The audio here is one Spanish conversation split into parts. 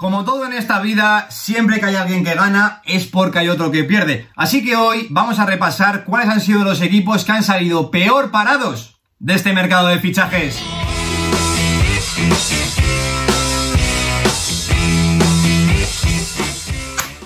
Como todo en esta vida, siempre que hay alguien que gana es porque hay otro que pierde. Así que hoy vamos a repasar cuáles han sido los equipos que han salido peor parados de este mercado de fichajes.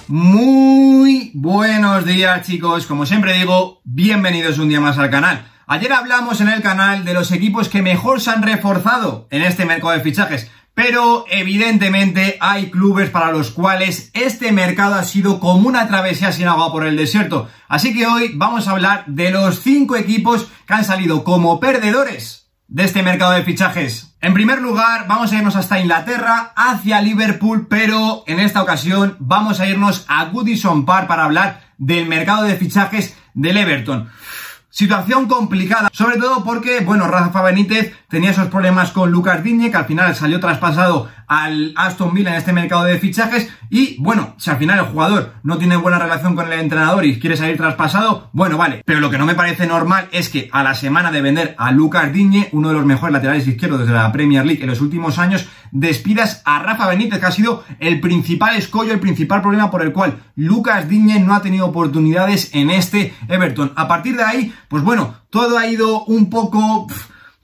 Muy buenos días chicos, como siempre digo, bienvenidos un día más al canal. Ayer hablamos en el canal de los equipos que mejor se han reforzado en este mercado de fichajes, pero evidentemente hay clubes para los cuales este mercado ha sido como una travesía sin agua por el desierto. Así que hoy vamos a hablar de los 5 equipos que han salido como perdedores de este mercado de fichajes. En primer lugar, vamos a irnos hasta Inglaterra, hacia Liverpool, pero en esta ocasión vamos a irnos a Goodison Park para hablar del mercado de fichajes del Everton. Situación complicada, sobre todo porque, bueno, Rafa Benítez tenía esos problemas con Lucas Digne, que al final salió traspasado al Aston Villa en este mercado de fichajes. Y bueno, si al final el jugador no tiene buena relación con el entrenador y quiere salir traspasado, bueno, vale. Pero lo que no me parece normal es que a la semana de vender a Lucas Digne, uno de los mejores laterales izquierdos desde la Premier League en los últimos años, despidas a Rafa Benítez, que ha sido el principal escollo, el principal problema por el cual Lucas Digne no ha tenido oportunidades en este Everton. A partir de ahí, pues bueno, todo ha ido un poco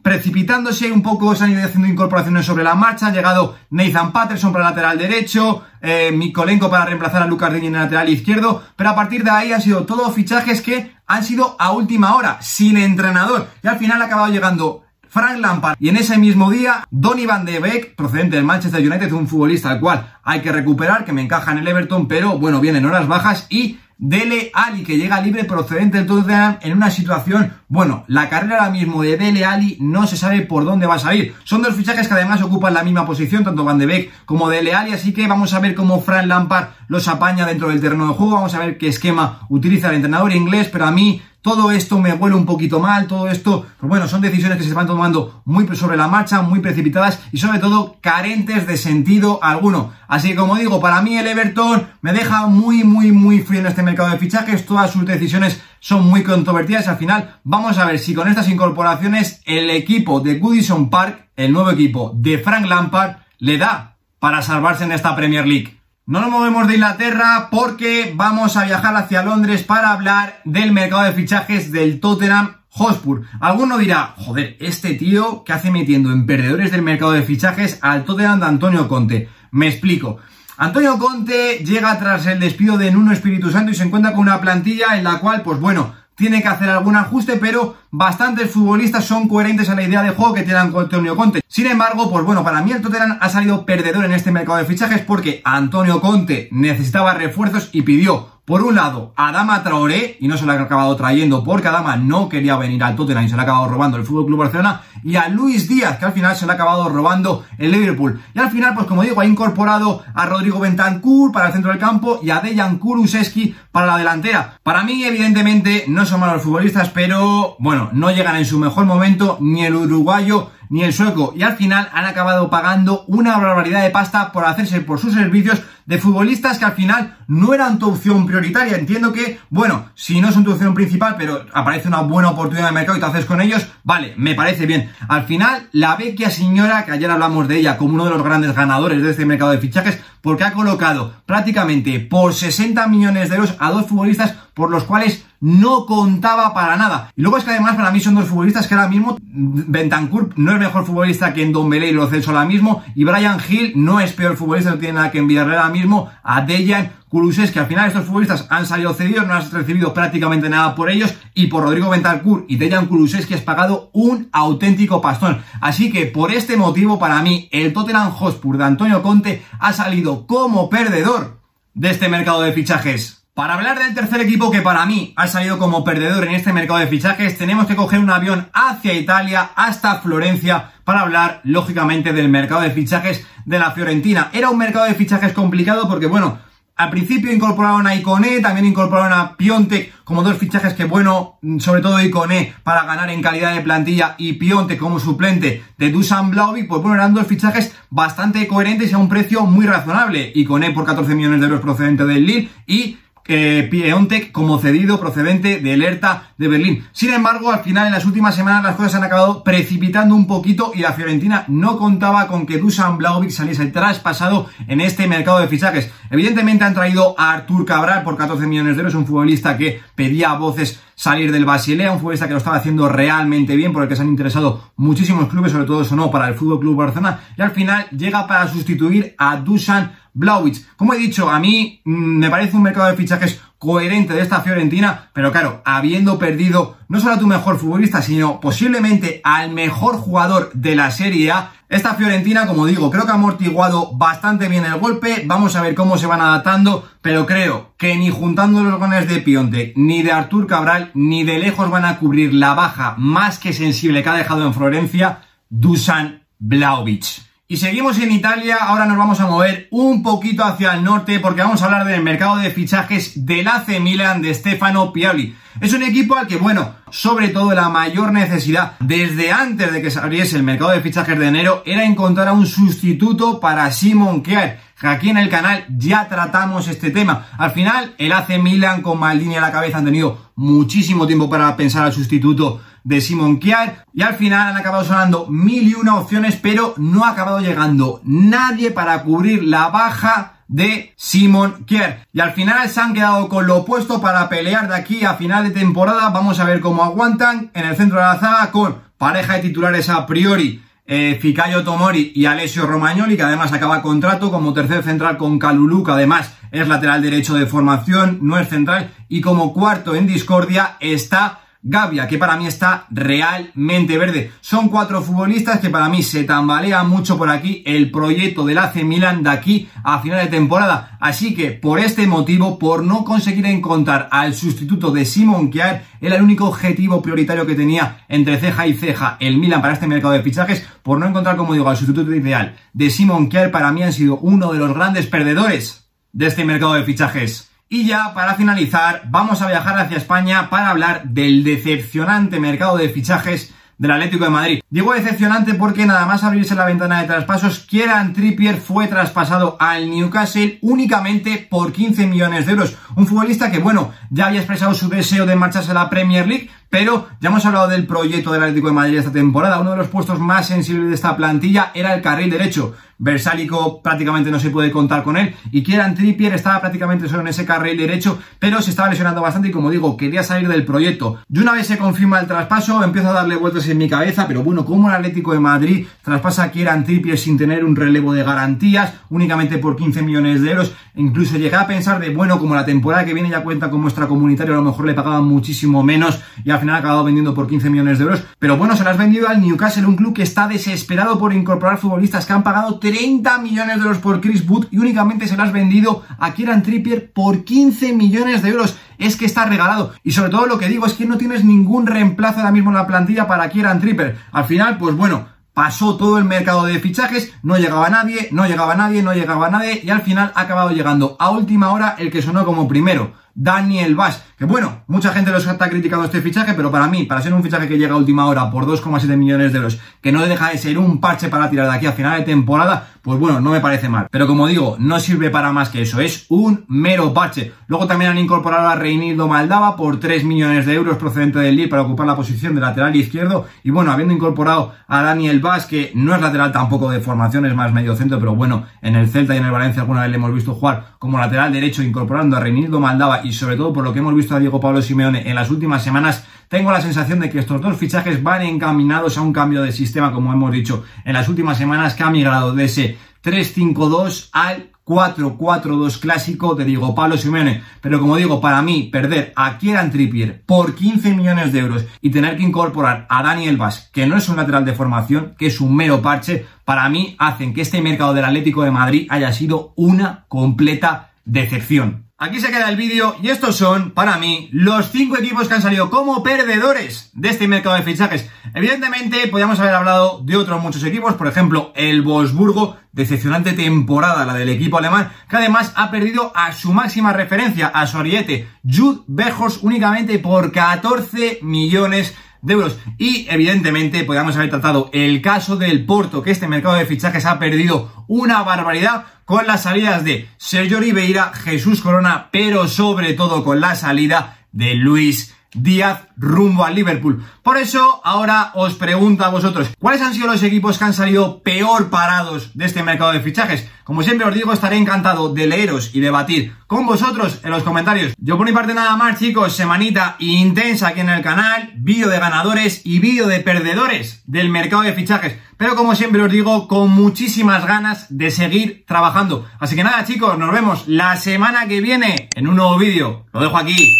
precipitándose un poco, se han ido haciendo incorporaciones sobre la marcha, ha llegado Nathan Patterson para el lateral derecho, eh, Mikolenko para reemplazar a Lucas Digne en el lateral izquierdo, pero a partir de ahí han sido todos fichajes que han sido a última hora, sin entrenador, y al final ha acabado llegando Frank Lampard. Y en ese mismo día, Donny Van de Beek, procedente del Manchester United, un futbolista al cual hay que recuperar, que me encaja en el Everton, pero bueno, vienen horas bajas y Dele Ali, que llega libre procedente del Tottenham en una situación, bueno, la carrera ahora mismo de Dele Ali no se sabe por dónde va a salir. Son dos fichajes que además ocupan la misma posición, tanto Van de Beek como Dele Ali, así que vamos a ver cómo Frank Lampard los apaña dentro del terreno de juego, vamos a ver qué esquema utiliza el entrenador inglés, pero a mí todo esto me huele un poquito mal, todo esto, pues bueno, son decisiones que se van tomando muy sobre la marcha, muy precipitadas y sobre todo carentes de sentido alguno. Así que como digo, para mí el Everton me deja muy, muy, muy frío en este mercado de fichajes, todas sus decisiones son muy controvertidas. Al final, vamos a ver si con estas incorporaciones el equipo de Goodison Park, el nuevo equipo de Frank Lampard, le da para salvarse en esta Premier League. No nos movemos de Inglaterra porque vamos a viajar hacia Londres para hablar del mercado de fichajes del Tottenham Hotspur. Alguno dirá, joder, este tío que hace metiendo en perdedores del mercado de fichajes al Tottenham de Antonio Conte. Me explico. Antonio Conte llega tras el despido de Nuno Espíritu Santo y se encuentra con una plantilla en la cual, pues bueno, tiene que hacer algún ajuste, pero bastantes futbolistas son coherentes a la idea de juego que tiene Antonio Conte. Sin embargo, pues bueno, para mí el Tottenham ha salido perdedor en este mercado de fichajes porque Antonio Conte necesitaba refuerzos y pidió por un lado, Adama Traoré, y no se lo ha acabado trayendo porque Adama no quería venir al Tottenham y se le ha acabado robando el Fútbol Club Barcelona, y a Luis Díaz, que al final se le ha acabado robando el Liverpool. Y al final, pues como digo, ha incorporado a Rodrigo Bentancur para el centro del campo y a Dejan Kulusevski para la delantera. Para mí, evidentemente, no son malos futbolistas, pero bueno, no llegan en su mejor momento ni el uruguayo ni el sueco. Y al final han acabado pagando una barbaridad de pasta por hacerse por sus servicios de futbolistas que al final no eran tu opción prioritaria. Entiendo que, bueno, si no son tu opción principal, pero aparece una buena oportunidad de mercado y te haces con ellos, vale, me parece bien. Al final, la vecchia señora, que ayer hablamos de ella como uno de los grandes ganadores de este mercado de fichajes, porque ha colocado prácticamente por 60 millones de euros a dos futbolistas por los cuales no contaba para nada. Y luego es que además para mí son dos futbolistas que ahora mismo Bentancur no es mejor futbolista que en Don y lo Celso ahora mismo y Brian Hill no es peor futbolista, no tiene nada que enviarle ahora mismo a Dejan Kulusevski, que al final estos futbolistas han salido cedidos, no has recibido prácticamente nada por ellos y por Rodrigo Bentancur y Dejan Kulusevski has pagado un auténtico pastón. Así que por este motivo para mí el Tottenham Hotspur de Antonio Conte ha salido como perdedor de este mercado de fichajes. Para hablar del tercer equipo que para mí ha salido como perdedor en este mercado de fichajes, tenemos que coger un avión hacia Italia, hasta Florencia, para hablar, lógicamente, del mercado de fichajes de la Fiorentina. Era un mercado de fichajes complicado porque, bueno, al principio incorporaron a Icone, también incorporaron a Piontek como dos fichajes que, bueno, sobre todo Icone para ganar en calidad de plantilla y Piontek como suplente de Dusan Blaovic, pues bueno, eran dos fichajes bastante coherentes y a un precio muy razonable. Icone por 14 millones de euros procedente del Lille y eh, como cedido procedente de Hertha de Berlín. Sin embargo, al final, en las últimas semanas, las cosas han acabado precipitando un poquito y la Fiorentina no contaba con que Dusan Blaovic saliese traspasado en este mercado de fichajes. Evidentemente han traído a Artur Cabral por 14 millones de euros, un futbolista que pedía voces salir del Basilea, un futbolista que lo estaba haciendo realmente bien, por el que se han interesado muchísimos clubes, sobre todo sonó para el Fútbol Club Barcelona, y al final llega para sustituir a Dusan Blauwitz. Como he dicho, a mí mm, me parece un mercado de fichajes coherente de esta Fiorentina, pero claro, habiendo perdido no solo a tu mejor futbolista, sino posiblemente al mejor jugador de la Serie A, esta Fiorentina, como digo, creo que ha amortiguado bastante bien el golpe, vamos a ver cómo se van adaptando, pero creo que ni juntando los goles de Pionte, ni de Artur Cabral, ni de lejos van a cubrir la baja más que sensible que ha dejado en Florencia Dusan Blaovic. Y seguimos en Italia, ahora nos vamos a mover un poquito hacia el norte porque vamos a hablar del mercado de fichajes del AC Milan de Stefano Pioli. Es un equipo al que, bueno, sobre todo la mayor necesidad desde antes de que se abriese el mercado de fichajes de enero era encontrar a un sustituto para Simon Kjaer. Aquí en el canal ya tratamos este tema. Al final, el AC Milan con Maldini a la cabeza han tenido muchísimo tiempo para pensar al sustituto de Simon Kiar y al final han acabado sonando mil y una opciones pero no ha acabado llegando nadie para cubrir la baja de Simon Kier. Y al final se han quedado con lo opuesto para pelear de aquí a final de temporada. Vamos a ver cómo aguantan en el centro de la zaga con pareja de titulares a priori. Eh, Ficayo Tomori y Alessio Romagnoli, que además acaba contrato como tercer central con Calulu, que además es lateral derecho de formación, no es central, y como cuarto en discordia está Gavia, que para mí está realmente verde. Son cuatro futbolistas que para mí se tambalea mucho por aquí el proyecto del AC Milan de aquí a final de temporada. Así que por este motivo, por no conseguir encontrar al sustituto de Simon Kjaer, era el único objetivo prioritario que tenía entre ceja y ceja el Milan para este mercado de fichajes, por no encontrar, como digo, al sustituto ideal de Simon Kjaer, para mí han sido uno de los grandes perdedores de este mercado de fichajes. Y ya para finalizar, vamos a viajar hacia España para hablar del decepcionante mercado de fichajes del Atlético de Madrid. Digo decepcionante porque nada más abrirse la ventana de traspasos, Kieran Trippier fue traspasado al Newcastle únicamente por 15 millones de euros. Un futbolista que, bueno, ya había expresado su deseo de marcharse a la Premier League, pero ya hemos hablado del proyecto del Atlético de Madrid esta temporada. Uno de los puestos más sensibles de esta plantilla era el carril derecho. Versálico prácticamente no se puede contar con él y Kieran Trippier estaba prácticamente solo en ese carril derecho, pero se estaba lesionando bastante y como digo, quería salir del proyecto. Y una vez se confirma el traspaso, empiezo a darle vueltas en mi cabeza, pero bueno, como el Atlético de Madrid traspasa a Kieran Trippier sin tener un relevo de garantías, únicamente por 15 millones de euros, incluso llegué a pensar de, bueno, como la temporada que viene ya cuenta con muestra comunitaria, a lo mejor le pagaban muchísimo menos y al final ha acabado vendiendo por 15 millones de euros, pero bueno, se lo has vendido al Newcastle, un club que está desesperado por incorporar futbolistas que han pagado 30 millones de euros por Chris Wood y únicamente se lo has vendido a Kieran Trippier por 15 millones de euros. Es que está regalado. Y sobre todo lo que digo es que no tienes ningún reemplazo ahora mismo en la plantilla para Kieran Trippier. Al final, pues bueno, pasó todo el mercado de fichajes, no llegaba nadie, no llegaba nadie, no llegaba nadie y al final ha acabado llegando a última hora el que sonó como primero. Daniel Bass. Que bueno, mucha gente los está criticando este fichaje, pero para mí, para ser un fichaje que llega a última hora por 2,7 millones de euros, que no deja de ser un parche para tirar de aquí a final de temporada, pues bueno, no me parece mal. Pero como digo, no sirve para más que eso, es un mero parche. Luego también han incorporado a Reinildo Maldava por 3 millones de euros procedente del Lille para ocupar la posición de lateral izquierdo. Y bueno, habiendo incorporado a Daniel Bass, que no es lateral tampoco de formación, es más medio centro, pero bueno, en el Celta y en el Valencia alguna vez le hemos visto jugar como lateral derecho incorporando a Reinildo Maldava y sobre todo por lo que hemos visto a Diego Pablo Simeone en las últimas semanas, tengo la sensación de que estos dos fichajes van encaminados a un cambio de sistema, como hemos dicho en las últimas semanas, que ha migrado de ese 3-5-2 al 4-4-2 clásico de Diego Pablo Simeone. Pero como digo, para mí, perder a Kieran Trippier por 15 millones de euros y tener que incorporar a Daniel Vaz, que no es un lateral de formación, que es un mero parche, para mí hacen que este mercado del Atlético de Madrid haya sido una completa decepción. Aquí se queda el vídeo y estos son, para mí, los cinco equipos que han salido como perdedores de este mercado de fichajes. Evidentemente, podríamos haber hablado de otros muchos equipos, por ejemplo, el Wolfsburgo, decepcionante temporada la del equipo alemán, que además ha perdido a su máxima referencia, a su ariete, Jude Bejos, únicamente por 14 millones de euros. Y evidentemente podríamos haber tratado el caso del Porto, que este mercado de fichajes ha perdido una barbaridad con las salidas de Sergio Oliveira, Jesús Corona, pero sobre todo con la salida de Luis Díaz rumbo al Liverpool. Por eso ahora os pregunto a vosotros, ¿cuáles han sido los equipos que han salido peor parados de este mercado de fichajes? Como siempre os digo, estaré encantado de leeros y debatir con vosotros en los comentarios. Yo por mi parte nada más chicos, semanita intensa aquí en el canal, vídeo de ganadores y vídeo de perdedores del mercado de fichajes. Pero como siempre os digo, con muchísimas ganas de seguir trabajando. Así que nada chicos, nos vemos la semana que viene en un nuevo vídeo. Lo dejo aquí.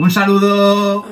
Un saludo.